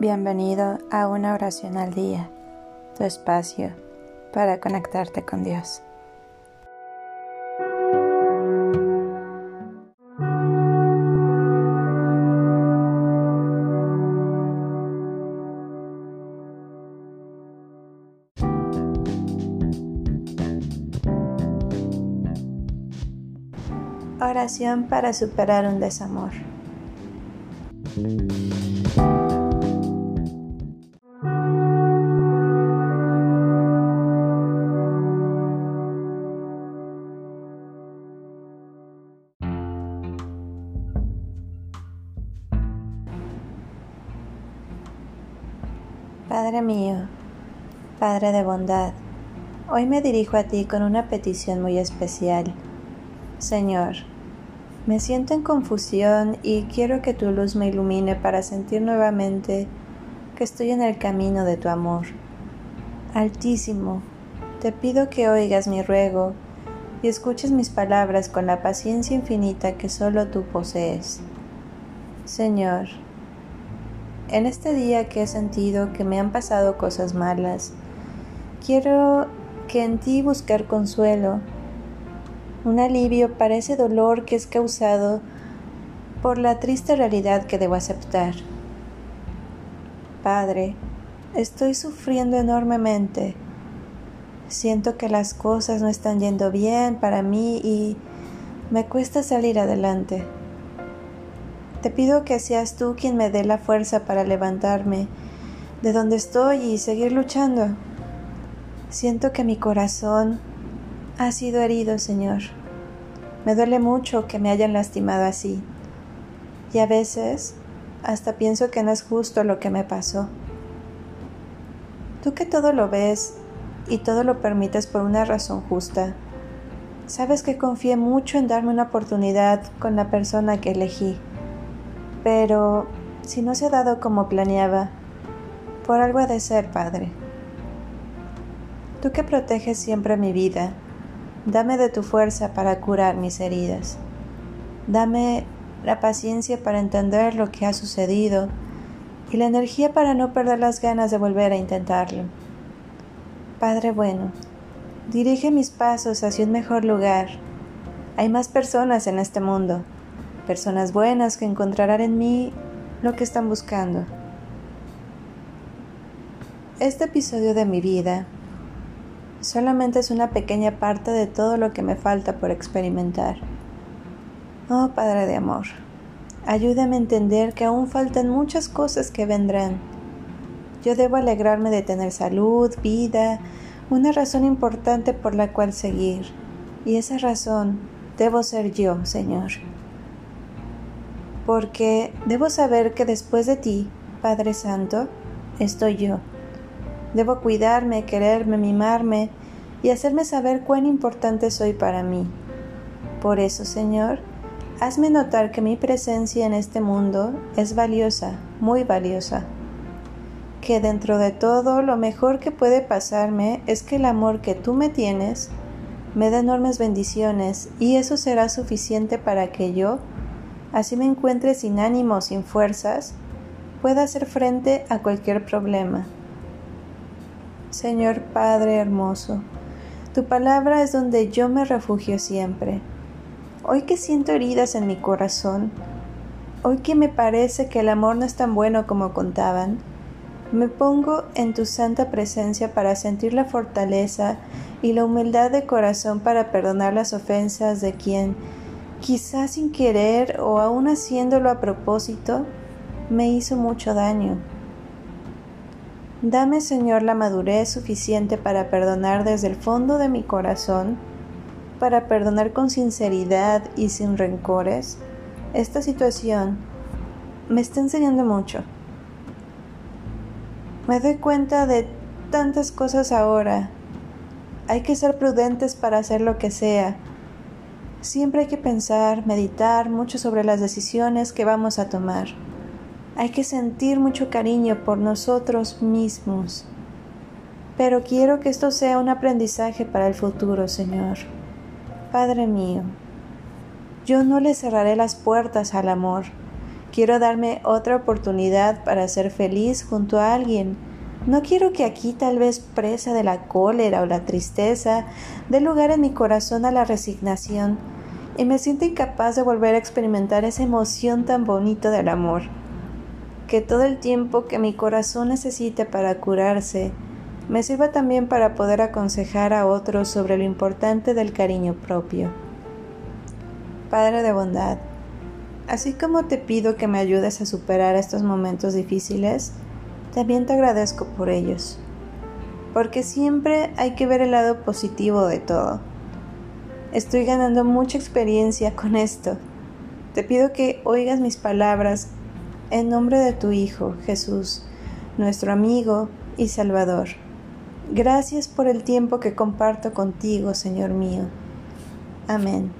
Bienvenido a una oración al día, tu espacio para conectarte con Dios. Oración para superar un desamor. Padre mío, Padre de bondad, hoy me dirijo a ti con una petición muy especial. Señor, me siento en confusión y quiero que tu luz me ilumine para sentir nuevamente que estoy en el camino de tu amor. Altísimo, te pido que oigas mi ruego y escuches mis palabras con la paciencia infinita que solo tú posees. Señor, en este día que he sentido que me han pasado cosas malas, quiero que en ti buscar consuelo, un alivio para ese dolor que es causado por la triste realidad que debo aceptar. Padre, estoy sufriendo enormemente. Siento que las cosas no están yendo bien para mí y me cuesta salir adelante. Te pido que seas tú quien me dé la fuerza para levantarme de donde estoy y seguir luchando. Siento que mi corazón ha sido herido, Señor. Me duele mucho que me hayan lastimado así. Y a veces hasta pienso que no es justo lo que me pasó. Tú que todo lo ves y todo lo permites por una razón justa, sabes que confié mucho en darme una oportunidad con la persona que elegí. Pero si no se ha dado como planeaba, por algo ha de ser, Padre. Tú que proteges siempre mi vida, dame de tu fuerza para curar mis heridas. Dame la paciencia para entender lo que ha sucedido y la energía para no perder las ganas de volver a intentarlo. Padre bueno, dirige mis pasos hacia un mejor lugar. Hay más personas en este mundo personas buenas que encontrarán en mí lo que están buscando. Este episodio de mi vida solamente es una pequeña parte de todo lo que me falta por experimentar. Oh Padre de Amor, ayúdame a entender que aún faltan muchas cosas que vendrán. Yo debo alegrarme de tener salud, vida, una razón importante por la cual seguir. Y esa razón debo ser yo, Señor porque debo saber que después de ti, Padre Santo, estoy yo. Debo cuidarme, quererme, mimarme y hacerme saber cuán importante soy para mí. Por eso, Señor, hazme notar que mi presencia en este mundo es valiosa, muy valiosa. Que dentro de todo lo mejor que puede pasarme es que el amor que tú me tienes me da enormes bendiciones y eso será suficiente para que yo así me encuentre sin ánimo, sin fuerzas, pueda hacer frente a cualquier problema. Señor Padre hermoso, tu palabra es donde yo me refugio siempre. Hoy que siento heridas en mi corazón, hoy que me parece que el amor no es tan bueno como contaban, me pongo en tu santa presencia para sentir la fortaleza y la humildad de corazón para perdonar las ofensas de quien quizás sin querer o aún haciéndolo a propósito, me hizo mucho daño. Dame, Señor, la madurez suficiente para perdonar desde el fondo de mi corazón, para perdonar con sinceridad y sin rencores. Esta situación me está enseñando mucho. Me doy cuenta de tantas cosas ahora. Hay que ser prudentes para hacer lo que sea, Siempre hay que pensar, meditar mucho sobre las decisiones que vamos a tomar. Hay que sentir mucho cariño por nosotros mismos. Pero quiero que esto sea un aprendizaje para el futuro, Señor. Padre mío, yo no le cerraré las puertas al amor Quiero darme otra oportunidad para ser feliz junto a alguien. No quiero que aquí, tal vez presa de la cólera o la tristeza, dé lugar en mi corazón a la resignación y me siento incapaz de volver a experimentar esa emoción tan bonita del amor. Que todo el tiempo que mi corazón necesite para curarse, me sirva también para poder aconsejar a otros sobre lo importante del cariño propio. Padre de bondad, así como te pido que me ayudes a superar estos momentos difíciles, también te agradezco por ellos, porque siempre hay que ver el lado positivo de todo. Estoy ganando mucha experiencia con esto. Te pido que oigas mis palabras en nombre de tu Hijo, Jesús, nuestro amigo y Salvador. Gracias por el tiempo que comparto contigo, Señor mío. Amén.